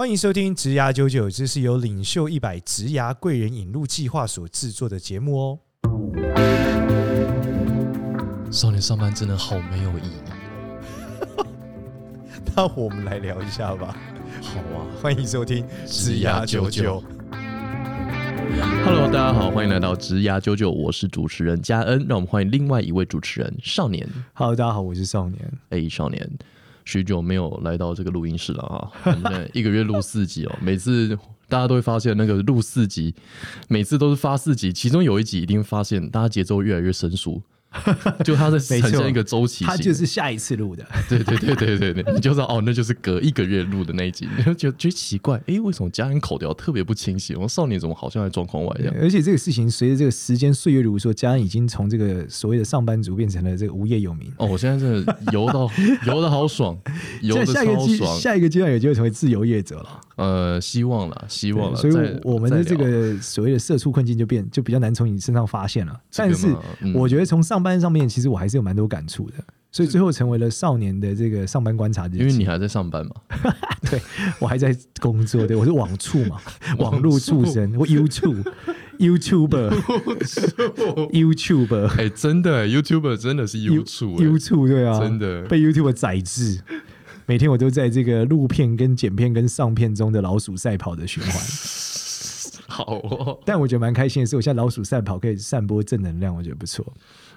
欢迎收听《职涯九九》，这是由领袖一百职涯贵人引路计划所制作的节目哦。少年上班真的好没有意义。那我们来聊一下吧。好啊，欢迎收听《职涯九九》。Hello，大家好，欢迎来到《职涯九九》，我是主持人嘉恩。让我们欢迎另外一位主持人少年。Hello，大家好，我是少年。哎，少年。许久没有来到这个录音室了啊！一个月录四集哦，每次大家都会发现那个录四集，每次都是发四集，其中有一集一定发现大家节奏越来越生疏。就它的呈现一个周期，它就是下一次录的。对对对对对对，你就知道哦，那就是隔一个月录的那一集，你就觉得觉得奇怪，哎，为什么家人口条特别不清晰？我少年怎么好像在状况外一样？而且这个事情随着这个时间岁月如梭，家人已经从这个所谓的上班族变成了这个无业游民。哦，我现在真的游到游的好爽，游的超爽。下一个阶段有机会成为自由业者了。呃，希望了，希望了。所以我们的这个所谓的社畜困境就变就比较难从你身上发现了。但是我觉得从上班上面，其实我还是有蛮多感触的。所以最后成为了少年的这个上班观察日记。因为你还在上班嘛？对，我还在工作。对，我是网畜嘛，网络畜生，我 YouTube，YouTuber，YouTuber。哎，真的，YouTuber 真的是 YouTube，YouTube 对啊，真的被 YouTuber 宰制。每天我都在这个录片、跟剪片、跟上片中的老鼠赛跑的循环。好哦，但我觉得蛮开心的是，我现在老鼠赛跑可以散播正能量，我觉得不错。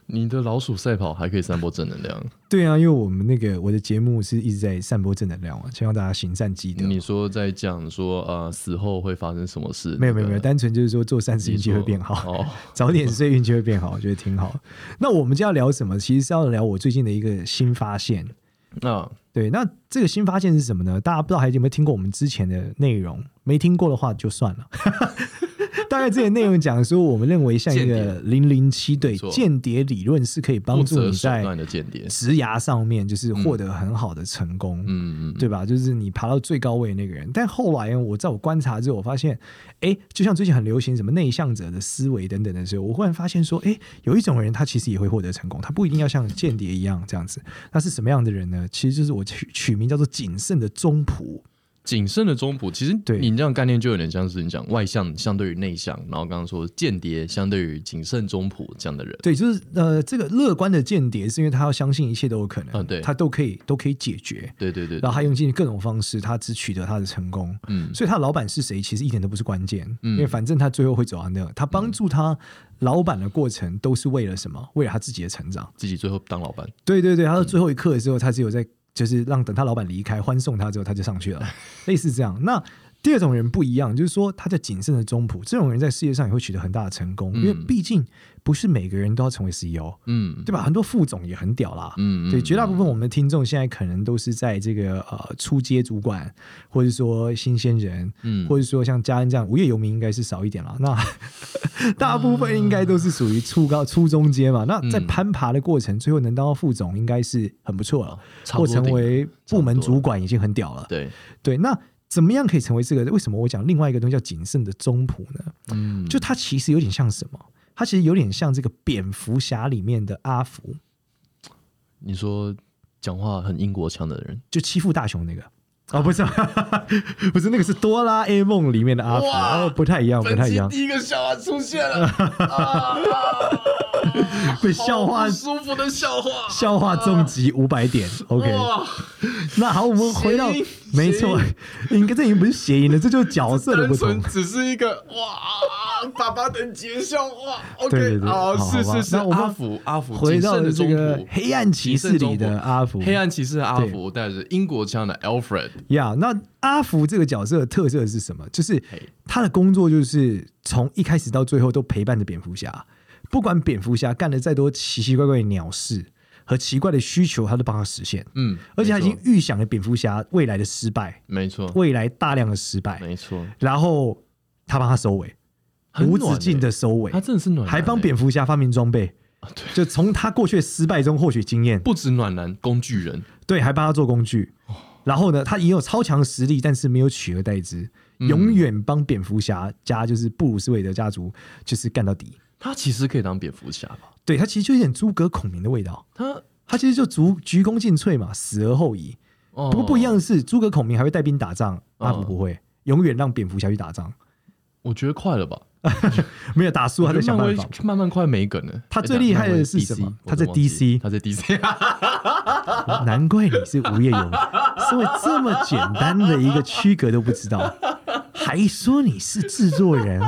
你的老鼠赛跑还可以散播正能量？对啊，因为我们那个我的节目是一直在散播正能量嘛，希望大家行善积德。你说在讲说呃死后会发生什么事？没有没有没有，单纯就是说做善事运气会变好，哦、早点睡运气会变好，我觉得挺好。那我们就要聊什么？其实是要聊我最近的一个新发现。那对，那这个新发现是什么呢？大家不知道还有没有听过我们之前的内容？没听过的话就算了。大概这些内容讲说，我们认为像一个零零七对间谍理论是可以帮助你在职涯上面就是获得很好的成功，嗯嗯，对吧？就是你爬到最高位那个人。但后来我在我观察之后，我发现，哎，就像最近很流行什么内向者的思维等等的时候，我忽然发现说，哎，有一种人他其实也会获得成功，他不一定要像间谍一样这样子。那是什么样的人呢？其实就是我取取名叫做谨慎的中仆。谨慎的中普，其实对。你这样概念就有点像是你讲外向相对于内向，然后刚刚说间谍相对于谨慎中普这样的人，对，就是呃，这个乐观的间谍是因为他要相信一切都有可能，嗯，对，他都可以都可以解决，对对对，然后他用尽各种方式，他只取得他的成功，嗯，所以他老板是谁其实一点都不是关键，嗯，因为反正他最后会走到那，他帮助他老板的过程都是为了什么？为了他自己的成长，自己最后当老板，对对对，他到最后一刻的时候，他只有在。就是让等他老板离开欢送他之后，他就上去了，类似这样。那第二种人不一样，就是说他在谨慎的中普，这种人在事业上也会取得很大的成功，嗯、因为毕竟不是每个人都要成为 CEO，嗯，对吧？很多副总也很屌啦，嗯，对，绝大部分我们的听众现在可能都是在这个呃初阶主管，或者说新鲜人，嗯，或者说像家恩这样无业游民，应该是少一点了。那 大部分应该都是属于初高、初中阶嘛。那在攀爬的过程，最后能当到副总，应该是很不错了，或成为部门主管已经很屌了。对对，那。怎么样可以成为这个？为什么我讲另外一个东西叫谨慎的中仆呢？嗯，就他其实有点像什么？他其实有点像这个蝙蝠侠里面的阿福。你说讲话很英国腔的人，就欺负大雄那个？哦，不是，不是那个是哆啦 A 梦里面的阿福，哦，不太一样，不太一样。第一个笑话出现了。被笑话舒服的笑话，笑话重击五百点。OK，那好，我们回到没错，应该这已经不是谐音了，这就是角色的不同，只是一个哇，爸爸等级的笑话。OK，好，是是是，阿福阿福回到了这个黑暗骑士里的阿福，黑暗骑士的阿福带着英国腔的 Alfred。呀，那阿福这个角色的特色是什么？就是他的工作就是从一开始到最后都陪伴着蝙蝠侠。不管蝙蝠侠干了再多奇奇怪怪的鸟事和奇怪的需求，他都帮他实现。嗯，而且他已经预想了蝙蝠侠未来的失败，没错，未来大量的失败，没错。然后他帮他收尾，欸、无止境的收尾，他真的是暖男，还帮蝙蝠侠发明装备，啊、对，就从他过去的失败中获取经验，不止暖男，工具人，对，还帮他做工具。然后呢，他也有超强实力，但是没有取而代之，嗯、永远帮蝙蝠侠家就是布鲁斯韦德家族就是干到底。他其实可以当蝙蝠侠吧？对，他其实就有点诸葛孔明的味道。他他其实就足鞠躬尽瘁嘛，死而后已。不过不一样的是，诸葛孔明还会带兵打仗，阿福不会，永远让蝙蝠侠去打仗。我觉得快了吧？没有打输，他在想办法。慢慢快没梗了。他最厉害的是什么？他在 DC，他在 DC。难怪你是无业游民，身为这么简单的一个区隔都不知道，还说你是制作人。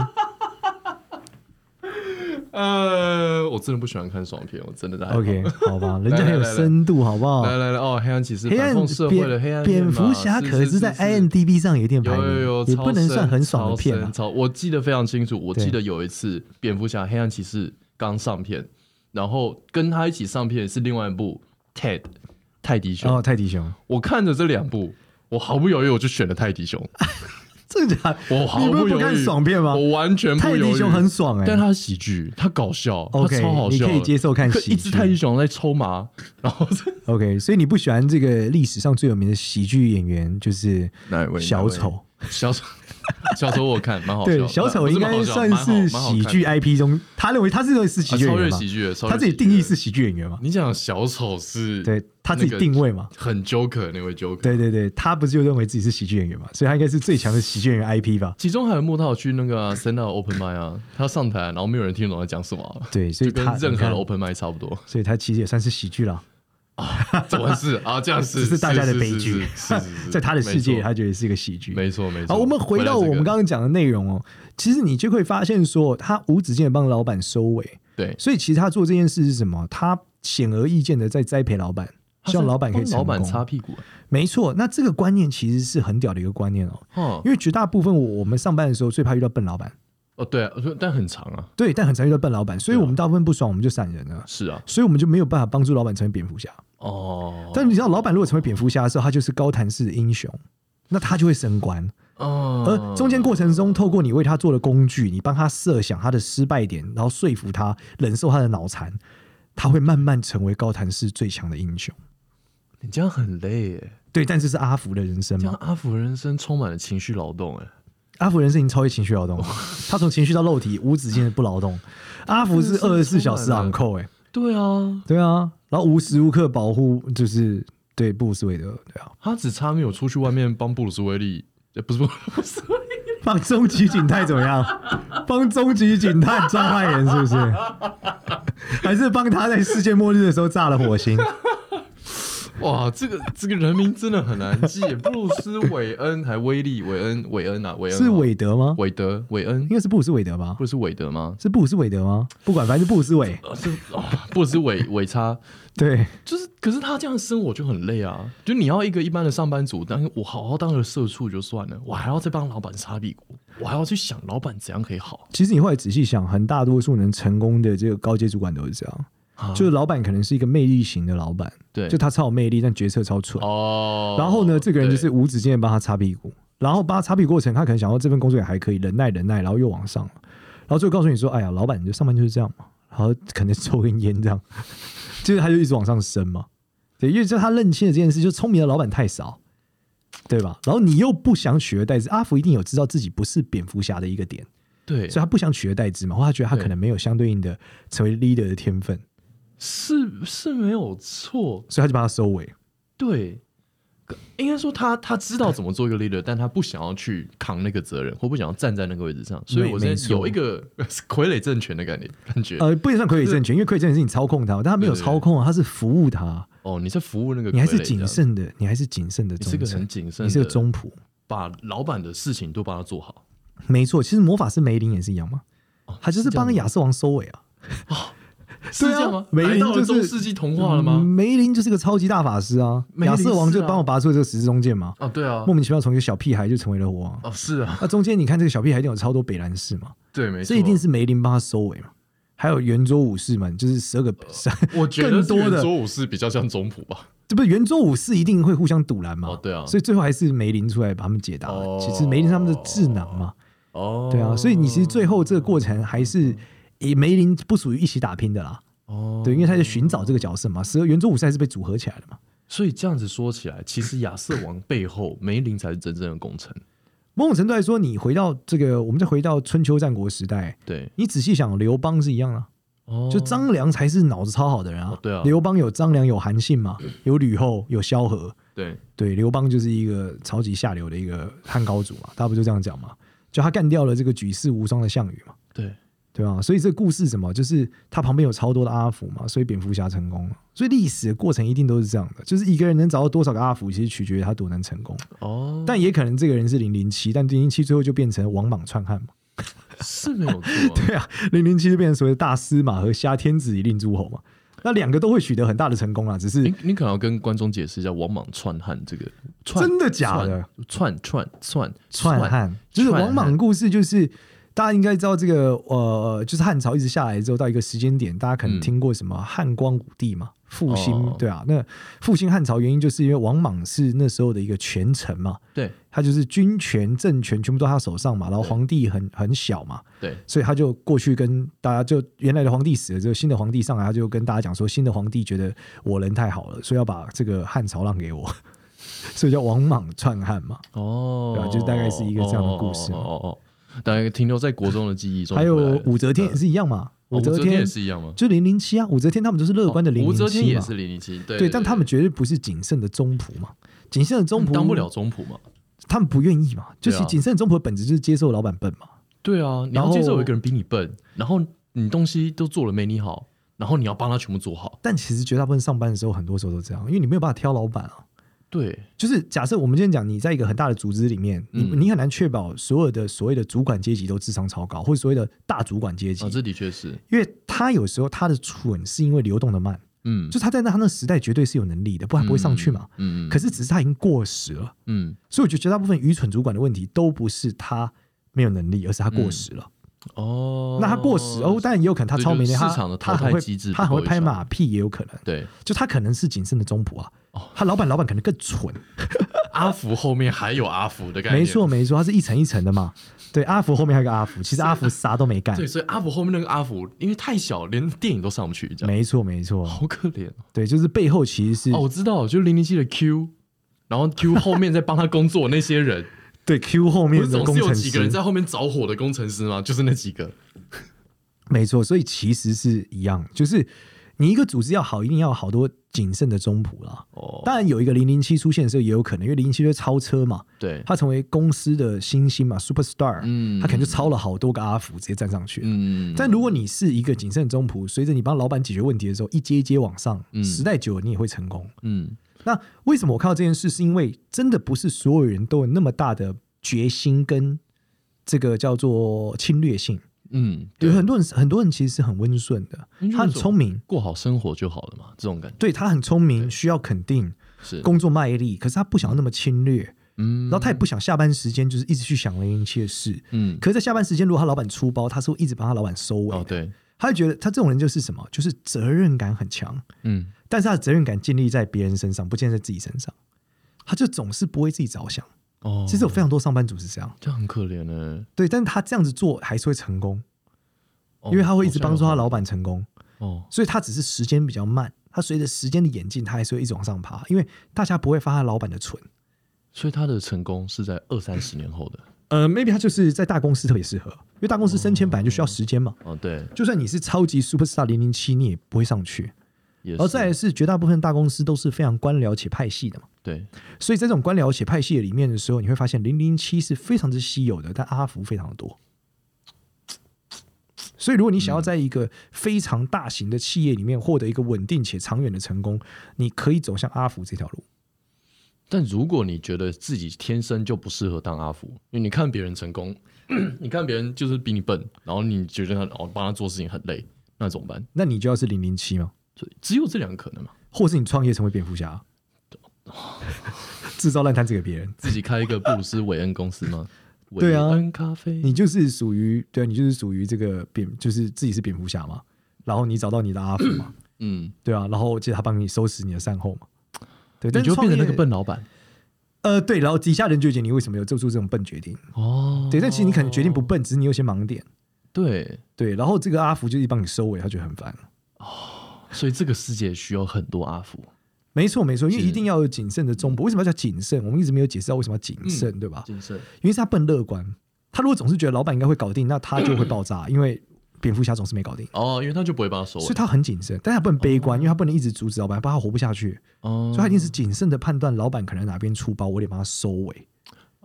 呃，我真的不喜欢看爽片，我真的在。OK，好吧，人家很有深度，好不好？来来来，哦，黑暗骑士，黑暗社会的黑暗蝙蝠侠可是在 IMDB 上有点排名，也不能算很爽的片。超，我记得非常清楚，我记得有一次蝙蝠侠黑暗骑士刚上片，然后跟他一起上片是另外一部 Ted 泰迪熊。哦，泰迪熊，我看着这两部，我毫不犹豫我就选了泰迪熊。真的假的？我毫不犹豫，不看爽片吗？我完全不犹豫。泰迪熊很爽哎、欸，但他是喜剧，他搞笑，OK，他超好笑，你可以接受看喜剧。一只泰迪熊在抽麻，然后 OK，所以你不喜欢这个历史上最有名的喜剧演员就是哪位？小丑。小丑，小丑我看蛮好笑。对，小丑应该算是喜剧 IP 中，他认为他是认为是喜剧演员吗？他自己定义是喜剧演员嘛？你讲小丑是对他自己定位嘛？很 Joker 那位 Joker。对对对，他不是就认为自己是喜剧演员嘛？所以他应该是最强的喜剧演员 IP 吧？其中还有莫套去那个 stand up open mic 啊，他上台，然后没有人听懂他讲什么。对，所以跟任何的 open mic 差不多。所以他其实也算是喜剧了。啊，怎么是啊？这样是是大家的悲剧，在他的世界，他觉得是一个喜剧。没错，没错。好，我们回到我们刚刚讲的内容哦。其实你就会发现说，他无止境的帮老板收尾。对，所以其实他做这件事是什么？他显而易见的在栽培老板，希望老板可以。老板擦屁股。没错，那这个观念其实是很屌的一个观念哦。因为绝大部分我们上班的时候最怕遇到笨老板。哦，对啊，但很长啊。对，但很长遇到笨老板，所以我们大部分不爽，我们就闪人了。是啊，所以我们就没有办法帮助老板成为蝙蝠侠。哦，但你知道，老板如果成为蝙蝠侠的时候，他就是高谭市的英雄，那他就会升官。哦，而中间过程中，透过你为他做的工具，你帮他设想他的失败点，然后说服他忍受他的脑残，他会慢慢成为高谭市最强的英雄。你这样很累耶。对，但这是阿福的人生嘛？阿福人生充满了情绪劳动，哎。阿福人生已经超越情绪劳动，他从情绪到肉体无止境的不劳动。阿福是二十四小时 on call 哎，对啊，对啊，然后无时无刻保护，就是对布鲁斯韦德，对啊，他只差没有出去外面帮布鲁斯威利，不是布鲁斯威利，帮终极警探怎么样？帮终极警探抓坏人是不是？还是帮他在世界末日的时候炸了火星？哇，这个这个人名真的很难记，布鲁斯韦恩还威利韦恩韦恩啊，韦恩是韦德吗？韦德韦恩应该是布鲁斯韦德吧？布鲁斯韦德吗？是布鲁斯韦德吗？不管，反正是布鲁斯韦，是哦，布鲁斯韦韦差，对，就是，可是他这样生活就很累啊，就你要一个一般的上班族，但是我好好当个社畜就算了，我还要再帮老板擦屁股，我还要去想老板怎样可以好。其实你后来仔细想，很大多数能成功的这个高阶主管都是这样。就是老板可能是一个魅力型的老板，对，就他超有魅力，但决策超蠢。哦，然后呢，这个人就是无止境的帮他擦屁股，然后帮他擦屁股过程，他可能想到这份工作也还可以，忍耐忍耐，然后又往上，然后最后告诉你说，哎呀，老板你就上班就是这样嘛，然后可能抽根烟这样，就是他就一直往上升嘛，对，因为就他认清了这件事，就聪明的老板太少，对吧？然后你又不想取而代之，阿福一定有知道自己不是蝙蝠侠的一个点，对，所以他不想取而代之嘛，或他觉得他可能没有相对应的成为 leader 的天分。是是没有错，所以他就把他收尾。对，应该说他他知道怎么做一个 leader，但他不想要去扛那个责任，或不想要站在那个位置上。所以我现在有一个 傀儡政权的概念感觉。呃，不能算傀儡政权，因为傀儡政权是你操控他，但他没有操控啊，他是服务他。哦，你是服务那个，你还是谨慎的，你还是谨慎的，你是个很谨慎，你是个中仆，把老板的事情都帮他做好。没错，其实魔法师梅林也是一样嘛，他就是帮亚瑟王收尾啊。是这样吗？梅林就是中世纪童话了吗？梅林就是个超级大法师啊！亚瑟王就帮我拔出了这个十字中剑嘛。啊，对啊，莫名其妙从一个小屁孩就成为了国王。哦，是啊。那中间你看这个小屁孩一定有超多北兰士嘛？对，没错。这一定是梅林帮他收尾嘛？还有圆桌武士们，就是十二个。我觉得圆桌武士比较像中谱吧？这不是圆桌武士一定会互相堵拦嘛？哦，对啊。所以最后还是梅林出来把他们解答。其实梅林他们的智囊嘛。哦。对啊，所以你其实最后这个过程还是以梅林不属于一起打拼的啦。哦，对，因为他在寻找这个角色嘛，十二圆桌武士还是被组合起来的嘛，所以这样子说起来，其实亚瑟王背后梅林才是真正的功臣。某种程度来说，你回到这个，我们再回到春秋战国时代，对，你仔细想，刘邦是一样的，哦，就张良才是脑子超好的人啊，对啊，刘邦有张良，有韩信嘛，有吕后，有萧何，对对，刘邦就是一个超级下流的一个汉高祖嘛，大家不就这样讲嘛？就他干掉了这个举世无双的项羽嘛。对。对吧？所以这个故事什么，就是他旁边有超多的阿福嘛，所以蝙蝠侠成功了。所以历史的过程一定都是这样的，就是一个人能找到多少个阿福，其实取决于他多能成功。哦，但也可能这个人是零零七，但零零七最后就变成王莽篡汉嘛，是没有错、啊。对啊，零零七就变成所谓的大司马和挟天子以令诸侯嘛。那两个都会取得很大的成功啊，只是你可能要跟观众解释一下王莽篡汉这个真的假的？篡篡篡篡汉，就是王莽故事就是。大家应该知道这个，呃，就是汉朝一直下来之后，到一个时间点，大家可能听过什么汉光武帝嘛，复兴，哦、对啊，那复兴汉朝原因就是因为王莽是那时候的一个权臣嘛，对，他就是军权、政权全部都在他手上嘛，然后皇帝很很小嘛，对，所以他就过去跟大家，就原来的皇帝死了之后，新的皇帝上来，他就跟大家讲说，新的皇帝觉得我人太好了，所以要把这个汉朝让给我，所以叫王莽篡汉嘛，哦，对啊，就是大概是一个这样的故事，哦哦。哦哦大概停留在国中的记忆中。还有武则天也是一样嘛？武则天也是一样吗？就零零七啊，武则天他们都是乐观的零零七。武则天也是零零七，对对，但他们绝对不是谨慎的宗仆嘛。谨慎的宗仆当不了宗仆嘛？他们不愿意嘛？就是谨慎的宗仆的本质就是接受老板笨嘛。对啊，你要接受有一个人比你笨，然后你东西都做了没你好，然后你要帮他全部做好。但其实绝大部分上班的时候，很多时候都这样，因为你没有办法挑老板啊。对，就是假设我们今天讲，你在一个很大的组织里面，你你很难确保所有的所谓的主管阶级都智商超高，或者所谓的大主管阶级。啊，这的确是，因为他有时候他的蠢是因为流动的慢，嗯，就他在那他那时代绝对是有能力的，不然不会上去嘛，嗯，可是只是他已经过时了，嗯，所以我觉得绝大部分愚蠢主管的问题都不是他没有能力，而是他过时了。哦，那他过时哦，当然也有可能他超没能力，他他很会他很会拍马屁，也有可能，对，就他可能是谨慎的宗仆啊。他老板老板可能更蠢，阿福后面还有阿福的概念，没错没错，他是一层一层的嘛。对，阿福后面还有个阿福，其实阿福啥都没干。对，所以阿福后面那个阿福，因为太小，连电影都上不去，这样。没错没错，好可怜。对，就是背后其实是哦，我知道，就是零零七的 Q，然后 Q 后面在帮他工作那些人，对，Q 后面的工程师，总是有几个人在后面着火的工程师吗？就是那几个。没错，所以其实是一样，就是。你一个组织要好，一定要有好多谨慎的中仆啦。哦，当然有一个零零七出现的时候也有可能，因为零零七就超车嘛。对，他成为公司的新星嘛，super star。嗯，他可能就超了好多个阿福，直接站上去。嗯，但如果你是一个谨慎的宗仆，随着你帮老板解决问题的时候，一阶一阶往上，嗯，时代久了你也会成功。嗯，那为什么我看到这件事？是因为真的不是所有人都有那么大的决心跟这个叫做侵略性。嗯，有很多人，很多人其实是很温顺的，他很聪明，过好生活就好了嘛，这种感觉。对，他很聪明，需要肯定，是。工作卖力，可是他不想要那么侵略，嗯，然后他也不想下班时间就是一直去想零零七的事，嗯，可是，在下班时间如果他老板出包，他是会一直帮他老板收尾，哦，对，他就觉得他这种人就是什么，就是责任感很强，嗯，但是他的责任感建立在别人身上，不建立在自己身上，他就总是不为自己着想。哦，其实有非常多上班族是这样，这很可怜呢。对，但是他这样子做还是会成功，因为他会一直帮助他老板成功。哦，所以他只是时间比较慢，他随着时间的演进，他还是会一直往上爬，因为大家不会发他老板的蠢。所以他的成功是在二三十年后的。呃，maybe 他就是在大公司特别适合，因为大公司升迁本来就需要时间嘛。哦，对，就算你是超级 super star 零零七，你也不会上去。而再来是绝大部分大公司都是非常官僚且派系的嘛。对，所以在这种官僚且派系里面的时候，你会发现零零七是非常之稀有的，但阿福非常的多。所以如果你想要在一个非常大型的企业里面获得一个稳定且长远的成功，你可以走向阿福这条路。但如果你觉得自己天生就不适合当阿福，因为你看别人成功，你看别人就是比你笨，然后你觉得他哦帮他做事情很累，那怎么办？那你就要是零零七吗？只有这两个可能嘛？或是你创业成为蝙蝠侠，制造烂摊子给别人，自己开一个布鲁斯韦恩公司吗？对啊，咖啡，你就是属于对啊，你就是属于这个蝙，就是自己是蝙蝠侠嘛。然后你找到你的阿福嘛，嗯，对啊，然后接着他帮你收拾你的善后嘛。对，你就变成那个笨老板。呃，对，然后底下人就觉得你为什么要做出这种笨决定？哦，对，但其实你可能决定不笨，只是你有些盲点。对对，然后这个阿福就一帮你收尾，他觉得很烦。哦。所以这个世界需要很多阿福，没错没错，因为一定要有谨慎的中部。为什么要叫谨慎？我们一直没有解释到为什么要谨慎，对吧？谨慎，因为是他不能乐观。他如果总是觉得老板应该会搞定，那他就会爆炸。因为蝙蝠侠总是没搞定。哦，因为他就不会帮他收尾，所以他很谨慎，但他不能悲观，哦、因为他不能一直阻止老板，不然他活不下去。哦，所以他一定是谨慎的判断，老板可能哪边出包，我得帮他收尾。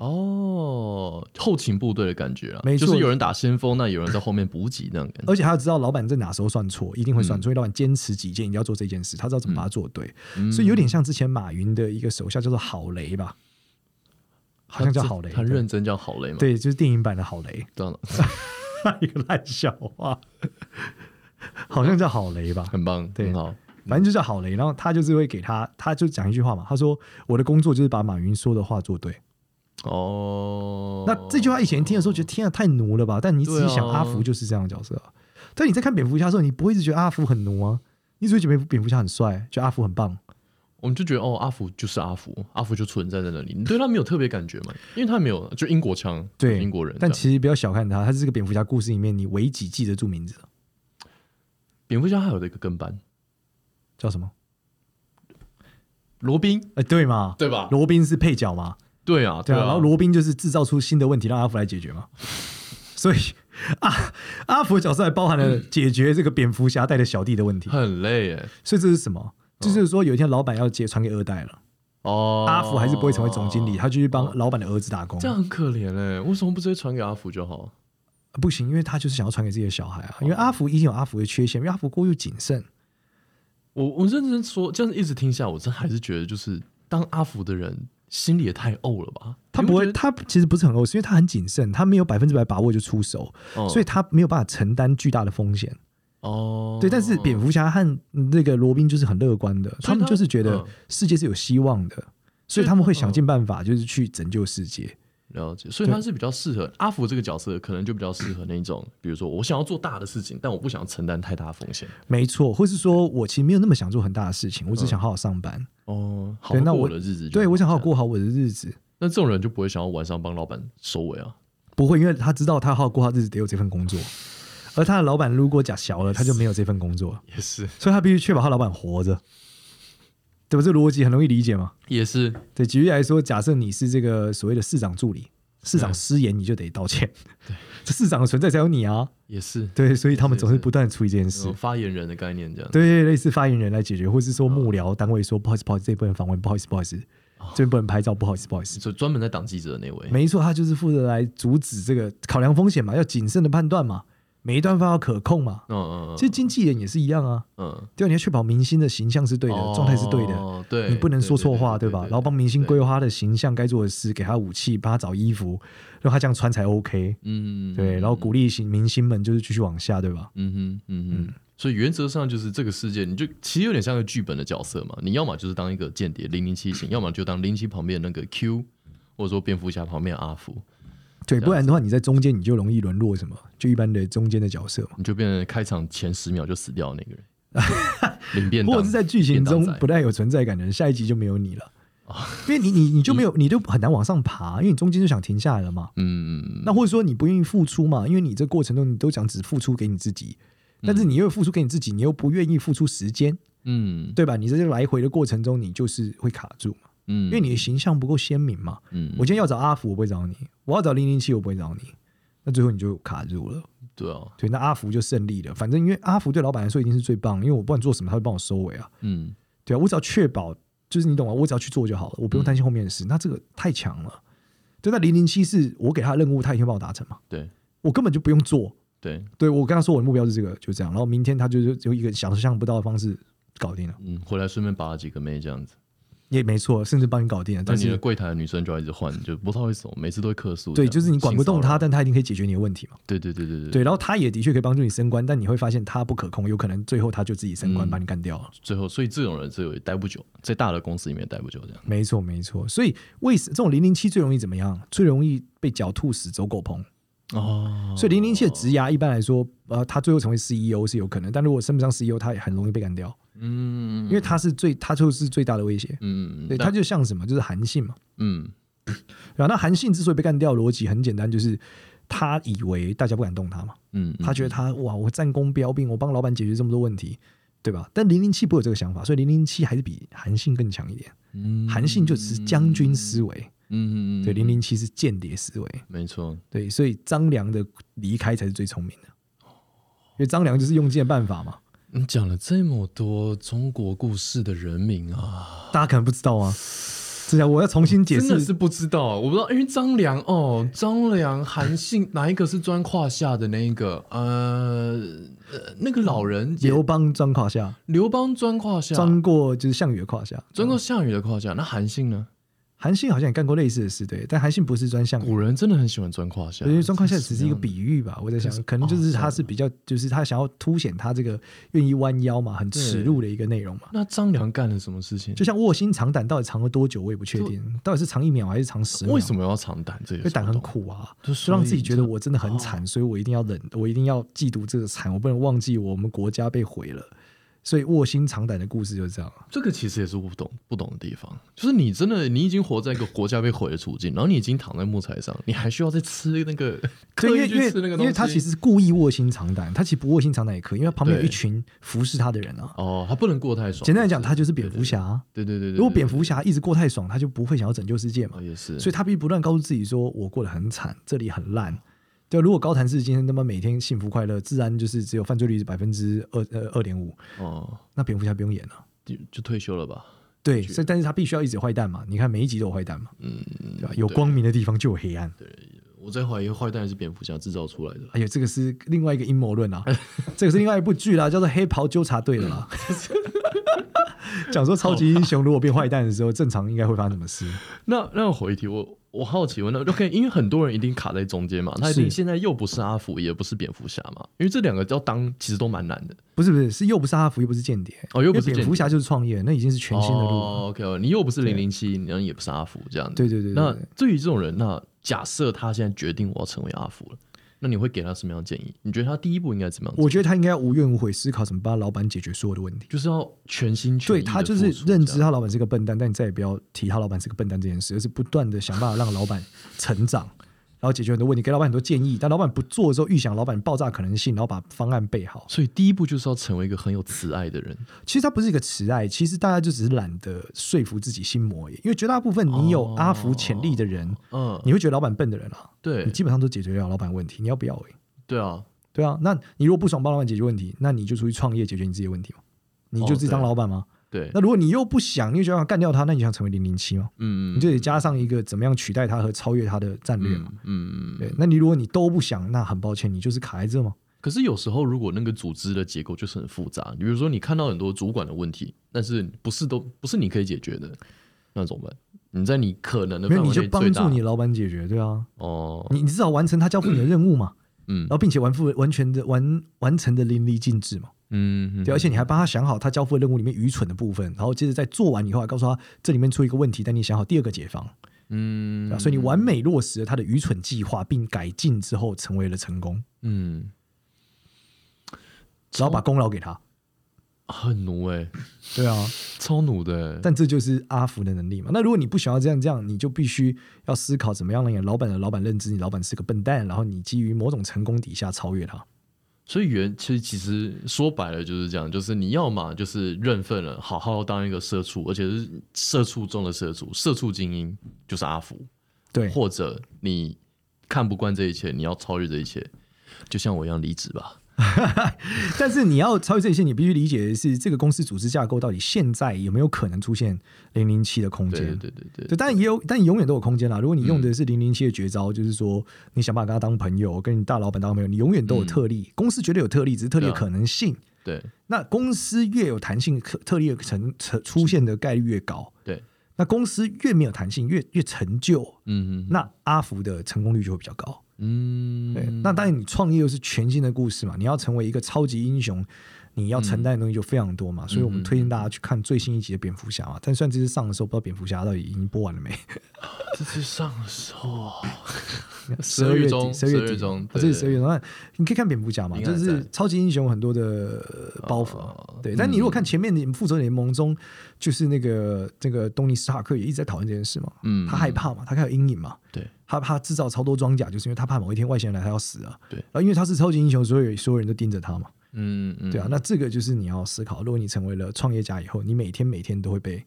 哦，后勤部队的感觉啊，没错，就是有人打先锋，那有人在后面补给那种感觉。而且他要知道老板在哪时候算错，一定会算错。嗯、所以老板坚持己见，一定要做这件事，他知道怎么把它做对。嗯、所以有点像之前马云的一个手下叫做郝雷吧，好像叫郝雷，很认真叫郝雷嘛。对，就是电影版的郝雷。对了，一个烂笑话，好像叫郝雷吧，很棒，对，很好，反正就叫郝雷。然后他就是会给他，他就讲一句话嘛，他说：“我的工作就是把马云说的话做对。”哦，那这句话以前听的时候觉得天啊太奴了吧？但你仔细想，阿福就是这样的角色啊。但你在看蝙蝠侠的时候，你不会一直觉得阿福很奴啊，你只会觉得蝙蝠侠很帅，觉得阿福很棒。我们就觉得哦，阿福就是阿福，阿福就存在在那里，你对他没有特别感觉嘛？因为他没有就英国腔，对英国人。但其实不要小看他，他是这个蝙蝠侠故事里面你唯几记得住名字。蝙蝠侠还有的一个跟班叫什么？罗宾？哎，对嘛？对吧？罗宾是配角嘛？对啊，对啊，然后罗宾就是制造出新的问题，让阿福来解决嘛。所以阿阿福的角色还包含了解决这个蝙蝠侠带的小弟的问题，很累哎。所以这是什么？就是说有一天老板要接传给二代了，哦，阿福还是不会成为总经理，他就去帮老板的儿子打工，这样很可怜哎。为什么不直接传给阿福就好？不行，因为他就是想要传给自己的小孩啊。因为阿福一定有阿福的缺陷，因为阿福过于谨慎。我我认真说，这样一直听下，我真还是觉得就是当阿福的人。心里也太怄了吧？他不会，他其实不是很怄，是因为他很谨慎，他没有百分之百把握就出手，哦、所以他没有办法承担巨大的风险。哦，对，但是蝙蝠侠和那个罗宾就是很乐观的，他，他们就是觉得世界是有希望的，所以他们会想尽办法，就是去拯救世界。了解，所以他是比较适合阿福这个角色，可能就比较适合那一种，比如说我想要做大的事情，但我不想承担太大的风险。没错，或是说我其实没有那么想做很大的事情，我只想好好上班。哦，好过我的日子，对，我想好好过好我的日子。那这种人就不会想要晚上帮老板收尾啊？不会，因为他知道他好好过好日子得有这份工作，而他的老板如果假小了，他就没有这份工作。也是，所以他必须确保他老板活着。对吧？这逻辑很容易理解吗？也是。对，举例来说，假设你是这个所谓的市长助理。市长失言，你就得道歉。对，这市长的存在才有你啊。也是，对，所以他们总是不断处理这件事。发言人的概念这样。对，类似发言人来解决，或是说幕僚单位说不好意思，不好意思，这不能访问，不好意思，不好意思，这边不能拍照，不好意思，不好意思。就专门在挡记者的那位。没错，他就是负责来阻止这个，考量风险嘛，要谨慎的判断嘛。每一段都要可控嘛，嗯嗯，其实经纪人也是一样啊，嗯，对，你要确保明星的形象是对的，状态是对的，对，你不能说错话，对吧？然后帮明星规划他的形象，该做的事，给他武器，帮他找衣服，让他这样穿才 OK，嗯，对，然后鼓励星明星们就是继续往下，对吧？嗯哼，嗯哼，所以原则上就是这个世界，你就其实有点像个剧本的角色嘛，你要么就是当一个间谍零零七型，要么就当零零七旁边那个 Q，或者说蝙蝠侠旁边阿福。对，不然的话，你在中间你就容易沦落什么？就一般的中间的角色嘛，你就变成开场前十秒就死掉的那个人，领便当，或者是在剧情中不太有存在感的人，下一集就没有你了，因为你你你就没有，你就很难往上爬，因为你中间就想停下来了嘛。嗯，那或者说你不愿意付出嘛？因为你这过程中你都想只付出给你自己，但是你又付出给你自己，你又不愿意付出时间，嗯，对吧？你在这来回的过程中，你就是会卡住嘛。嗯，因为你的形象不够鲜明嘛。嗯，我今天要找阿福，我不会找你；我要找零零七，我不会找你。那最后你就卡住了。对啊，对，那阿福就胜利了。反正因为阿福对老板来说一定是最棒，因为我不管做什么，他会帮我收尾啊。嗯，对啊，我只要确保，就是你懂吗？我只要去做就好了，我不用担心后面的事。嗯、那这个太强了。对，那零零七是我给他的任务，他一定会帮我达成嘛。对，我根本就不用做。对，对我跟他说我的目标是这个，就这样。然后明天他就是用一个想象不到的方式搞定了。嗯，回来顺便把几个妹这样子。也没错，甚至帮你搞定了。但是你的柜台的女生就要一直换，就不太会怂，每次都会客诉。对，就是你管不动她，但她一定可以解决你的问题嘛。对对对对对。对，然后她也的确可以帮助你升官，但你会发现她不可控，有可能最后她就自己升官把你干掉了。最后，所以这种人只有待不久，在大的公司里面待不久这样。没错没错，所以为什这种零零七最容易怎么样？最容易被狡兔死，走狗烹。哦。所以零零七的职涯一般来说，呃，他最后成为 CEO 是有可能，但如果升不上 CEO，他也很容易被干掉。嗯，因为他是最，他就是最大的威胁。嗯，对，他就像什么，就是韩信嘛。嗯，然后那韩信之所以被干掉，逻辑很简单，就是他以为大家不敢动他嘛。嗯，他觉得他哇，我战功彪炳，我帮老板解决这么多问题，对吧？但零零七不有这个想法，所以零零七还是比韩信更强一点。嗯，韩信就只是将军思维。嗯嗯嗯，对，零零七是间谍思维。没错，对，所以张良的离开才是最聪明的。因为张良就是用尽办法嘛。你讲了这么多中国故事的人名啊，大家可能不知道啊。是啊，我要重新解释。真的是不知道，我不知道，因为张良哦，张良韩信 哪一个是钻胯下的那一个？呃，那个老人刘邦钻胯下，刘邦钻胯下，钻过就是项羽的胯下，钻过项羽的胯下。那韩信呢？韩信好像也干过类似的事，对，但韩信不是钻项。古人真的很喜欢钻胯下，因为钻胯下只是一个比喻吧。我在想，可能就是他是比较，就是他想要凸显他这个愿意弯腰嘛，很耻辱的一个内容嘛。那张良干了什么事情？就像卧薪尝胆，到底尝了多久，我也不确定，到底是尝一秒还是尝十秒？为什么要尝胆？这个胆很苦啊，就让自己觉得我真的很惨，所以我一定要忍，我一定要嫉妒这个惨，我不能忘记我们国家被毁了。所以卧薪尝胆的故事就是这样。这个其实也是我不懂不懂的地方，就是你真的你已经活在一个国家被毁的处境，然后你已经躺在木材上，你还需要再吃那个？可以去吃那个东西？因为他其实是故意卧薪尝胆，他其实不卧薪尝胆也可以，因为旁边有一群服侍他的人啊。哦，他不能过太爽。简单来讲，他就是蝙蝠侠。对对对对。如果蝙蝠侠一直过太爽，他就不会想要拯救世界嘛。也是。所以他必须不断告诉自己说：“我过得很惨，这里很烂。”对，如果高谭市今天那么每天幸福快乐，自然就是只有犯罪率是百分之二呃二点五哦，那蝙蝠侠不用演了，就就退休了吧？对，所以但是他必须要一直有坏蛋嘛？你看每一集都有坏蛋嘛？嗯，对吧？有光明的地方就有黑暗。对，我在怀疑坏蛋是蝙蝠侠制造出来的。哎呀，这个是另外一个阴谋论啊，这个是另外一部剧啦，叫做《黑袍纠察队》的啦。讲说超级英雄如果变坏蛋的时候，正常应该会发生什么事？那那我回题我。我好奇问，那 OK，因为很多人一定卡在中间嘛，他一定现在又不是阿福，也不是蝙蝠侠嘛，因为这两个要当其实都蛮难的。不是不是，是又不是阿福，又不是间谍哦，又不是蝙蝠侠就是创业，那已经是全新的路。哦、OK，你又不是零零七，然后也不是阿福，这样子。对对对，对。那对于这种人，那假设他现在决定我要成为阿福了。那你会给他什么样的建议？你觉得他第一步应该怎么样？我觉得他应该要无怨无悔思考怎么帮老板解决所有的问题，就是要全心全意。对，他就是认知他老板是个笨蛋，但你再也不要提他老板是个笨蛋这件事，而是不断的想办法让老板成长。然后解决很多问题，给老板很多建议，但老板不做的时候，预想老板爆炸可能性，然后把方案备好。所以第一步就是要成为一个很有慈爱的人。其实他不是一个慈爱，其实大家就只是懒得说服自己心魔而已。因为绝大部分你有阿福潜力的人，嗯、哦，你会觉得老板笨的人啊，对你基本上都解决了老板问题。你要不要？对啊，对啊。那你如果不爽帮老板解决问题，那你就出去创业解决你自己的问题嘛？你就自己当老板吗？哦对，那如果你又不想，你就想要干掉他，那你想成为零零七吗？嗯，你就得加上一个怎么样取代他和超越他的战略嘛。嗯嗯，对。那你如果你都不想，那很抱歉，你就是卡在这吗？可是有时候如果那个组织的结构就是很复杂，你比如说你看到很多主管的问题，但是不是都不是你可以解决的，那怎么办？你在你可能的范围内，你就帮助你老板解决，对啊。哦，你你至少完成他交付你的任务嘛。嗯，然后并且完复完全的完完成的淋漓尽致嘛。嗯，对，而且你还帮他想好他交付的任务里面愚蠢的部分，然后接着在做完以后，还告诉他这里面出一个问题，但你想好第二个解方，嗯，所以你完美落实了他的愚蠢计划，并改进之后成为了成功，嗯，只要把功劳给他，很奴哎、欸，对啊，超奴的、欸，但这就是阿福的能力嘛。那如果你不想要这样这样，你就必须要思考怎么样让你老板的老板认知你老板是个笨蛋，然后你基于某种成功底下超越他。所以原其实其实说白了就是这样，就是你要嘛就是认份了，好好当一个社畜，而且是社畜中的社畜，社畜精英就是阿福，对，或者你看不惯这一切，你要超越这一切，就像我一样离职吧。但是你要超越这些，你必须理解的是这个公司组织架构到底现在有没有可能出现零零七的空间？对对对对，对，但也有，但永远都有空间啦。如果你用的是零零七的绝招，嗯，就是说你想办法跟他当朋友，跟你大老板当朋友，你永远都有特例。嗯，公司绝对有特例，只是特例的可能性。对，那公司越有弹性，特特例的成成出现的概率越高。对，那公司越没有弹性，越越陈旧。嗯嗯，那阿福的成功率就会比较高。嗯，对，那当然你创业又是全新的故事嘛，你要成为一个超级英雄，你要承担的东西就非常多嘛，嗯、所以我们推荐大家去看最新一集的蝙蝠侠嘛。但虽然这次上的时候不知道蝙蝠侠到底已经播完了没？这次上的时候，十二月底，十二月底，这是十二月中。那你可以看蝙蝠侠嘛，就是超级英雄很多的包袱，哦、对。但你如果看前面的复仇者联盟中，就是那个这个东尼史塔克也一直在讨论这件事嘛，嗯，他害怕嘛，他开始有阴影嘛，对。他怕制造超多装甲，就是因为他怕某一天外星人来，他要死啊。对，然后因为他是超级英雄，所以所有人都盯着他嘛。嗯嗯，对啊。那这个就是你要思考，如果你成为了创业家以后，你每天每天都会被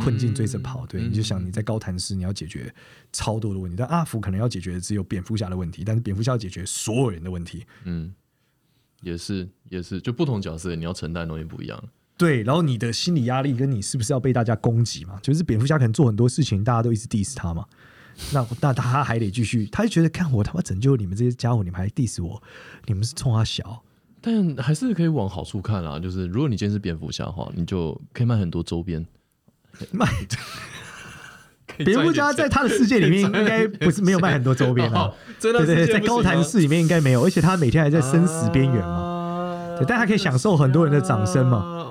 困境追着跑，对，你就想你在高谭市你要解决超多的问题，但阿福可能要解决的只有蝙蝠侠的问题，但是蝙蝠侠要解决所有人的问题。嗯，也是也是，就不同角色你要承担的东西不一样。对，然后你的心理压力跟你是不是要被大家攻击嘛？就是蝙蝠侠可能做很多事情，大家都一直 diss 他嘛。那那他还得继续，他就觉得看我他妈拯救你们这些家伙，你们还 diss 我，你们是冲他小。但还是可以往好处看啊，就是如果你今天是蝙蝠侠的话，你就可以卖很多周边。卖蝙蝠侠在他的世界里面应该不是没有卖很多周边啊，对对对，在高谭市里面应该没有，而且他每天还在生死边缘嘛，对，但他可以享受很多人的掌声嘛。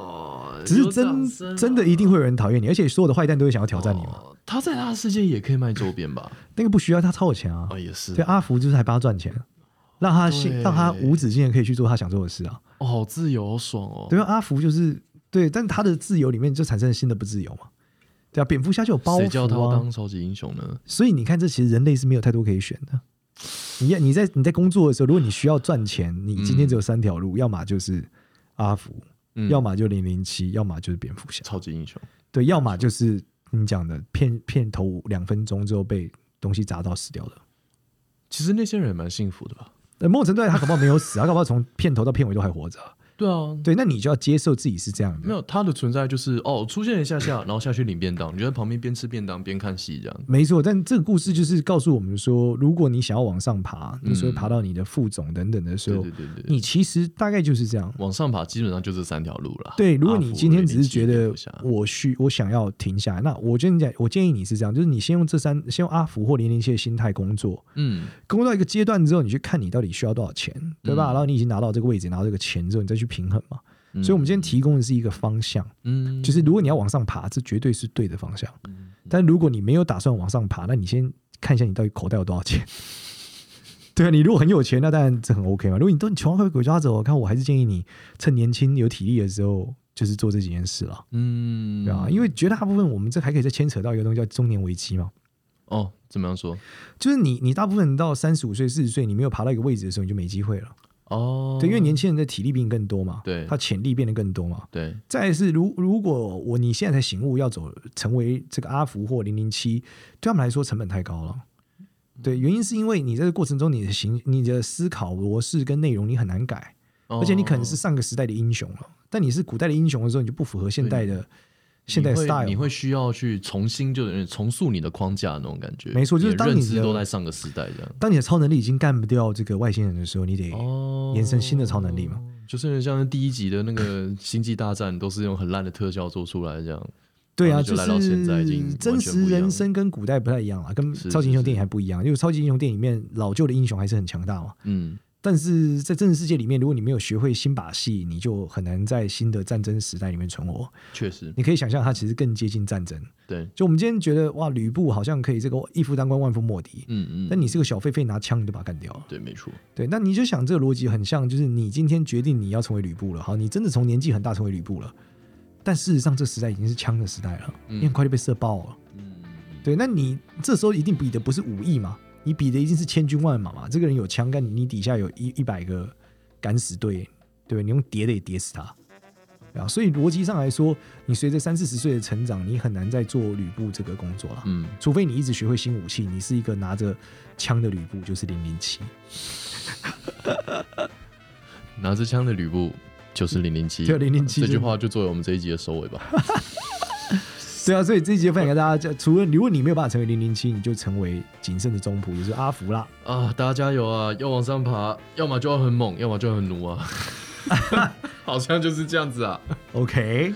只是真真的一定会有人讨厌你，而且所有的坏蛋都会想要挑战你嘛。他在他的世界也可以卖周边吧？那个不需要，他超有钱啊。也是。对，阿福就是还帮他赚钱，让他让他无止境的可以去做他想做的事啊。哦，好自由，好爽哦。对啊，阿福就是对，但他的自由里面就产生了新的不自由嘛。对啊，蝙蝠侠就有包袱啊。谁叫他当超级英雄呢？所以你看，这其实人类是没有太多可以选的。你你在你在工作的时候，如果你需要赚钱，你今天只有三条路，要么就是阿福。要么就零零七，要么就是蝙蝠侠，超级英雄。对，要么就是你讲的片片头两分钟之后被东西砸到死掉的。其实那些人也蛮幸福的吧？某种程度他恐怕没有死，他恐怕从片头到片尾都还活着。对啊，对，那你就要接受自己是这样的。没有他的存在，就是哦，出现一下下，然后下去领便当，你就在旁边边吃便当边看戏这样。没错，但这个故事就是告诉我们说，如果你想要往上爬，你说爬到你的副总等等的时候，对对对，你其实大概就是这样。往上爬基本上就这三条路了。对，如果你今天只是觉得我需我想要停下来，那我跟你讲我建议你是这样，就是你先用这三，先用阿福或零零七的心态工作，嗯，工作到一个阶段之后，你去看你到底需要多少钱，对吧？然后你已经拿到这个位置，拿到这个钱之后，你再去平衡嘛。所以，我们今天提供的是一个方向，嗯，就是如果你要往上爬，这绝对是对的方向。但如果你没有打算往上爬，那你先看一下你到底口袋有多少钱。对啊，你如果很有钱，那当然这很 OK 嘛。如果你都穷到被鬼抓走，我看我还是建议你趁年轻有体力的时候，就是做这几件事了。嗯，对啊，因为绝大部分我们这还可以再牵扯到一个东西叫中年危机嘛。哦，怎么样说？就是你你大部分到三十五岁、四十岁，你没有爬到一个位置的时候，你就没机会了。哦，oh, 对，因为年轻人的体力比你更多嘛，对，他潜力变得更多嘛，对。再是，如如果我你现在才醒悟要走成为这个阿福或零零七，对他们来说成本太高了。对，原因是因为你在这个过程中，你的行、你的思考模式跟内容你很难改，oh, 而且你可能是上个时代的英雄了，但你是古代的英雄的时候，你就不符合现代的。现在 style 你会需要去重新就是重塑你的框架那种感觉，没错，就是当你的都在上个时代这样。当你的超能力已经干不掉这个外星人的时候，你得延伸新的超能力嘛？就是像第一集的那个星际大战，都是用很烂的特效做出来这样。对啊，就来到现在已经真实人生跟古代不太一样了，跟超级英雄电影还不一样，因为超级英雄电影里面老旧的英雄还是很强大嘛。嗯。但是在真实世界里面，如果你没有学会新把戏，你就很难在新的战争时代里面存活。确实，你可以想象，它其实更接近战争。对，就我们今天觉得哇，吕布好像可以这个一夫当关，万夫莫敌。嗯嗯。但你是个小狒狒，拿枪你就把他干掉了。对，没错。对，那你就想这个逻辑很像，就是你今天决定你要成为吕布了，好，你真的从年纪很大成为吕布了。但事实上，这时代已经是枪的时代了，你很快就被射爆了。嗯。对，那你这时候一定比的不是武艺嘛？你比的一定是千军万马嘛？这个人有枪，但你底下有一一百个敢死队，对，你用叠的也叠死他啊！所以逻辑上来说，你随着三四十岁的成长，你很难再做吕布这个工作了。嗯，除非你一直学会新武器，你是一个拿着枪的吕布，就是零零七。拿着枪的吕布就是零零七，就零零七。这句话就作为我们这一集的收尾吧。对啊，所以这一集分享给大家，除了如果你没有办法成为零零七，你就成为谨慎的中仆，就是阿福啦。啊，大家加油啊！要往上爬，要么就要很猛，要么就要很奴啊。好像就是这样子啊。OK，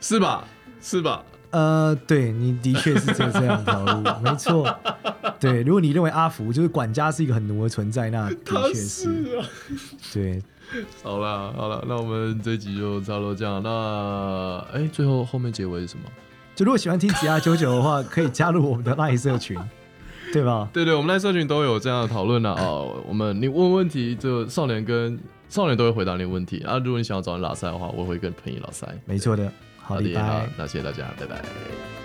是吧？是吧？呃，对，你的确是这这样一条路，没错。对，如果你认为阿福就是管家是一个很奴的存在，那的确是。对，好了好了，那我们这一集就差不多这样。那哎，最后后面结尾是什么？就如果喜欢听吉他九九的话，可以加入我们的 LINE 社群，对吧？对对，我们 LINE 社群都有这样的讨论啊。哦，我们你问问题，就少年跟少年都会回答你问题啊。如果你想要找人拉塞的话，我会跟朋友拉塞。没错的，好的，好，那谢谢大家，拜拜。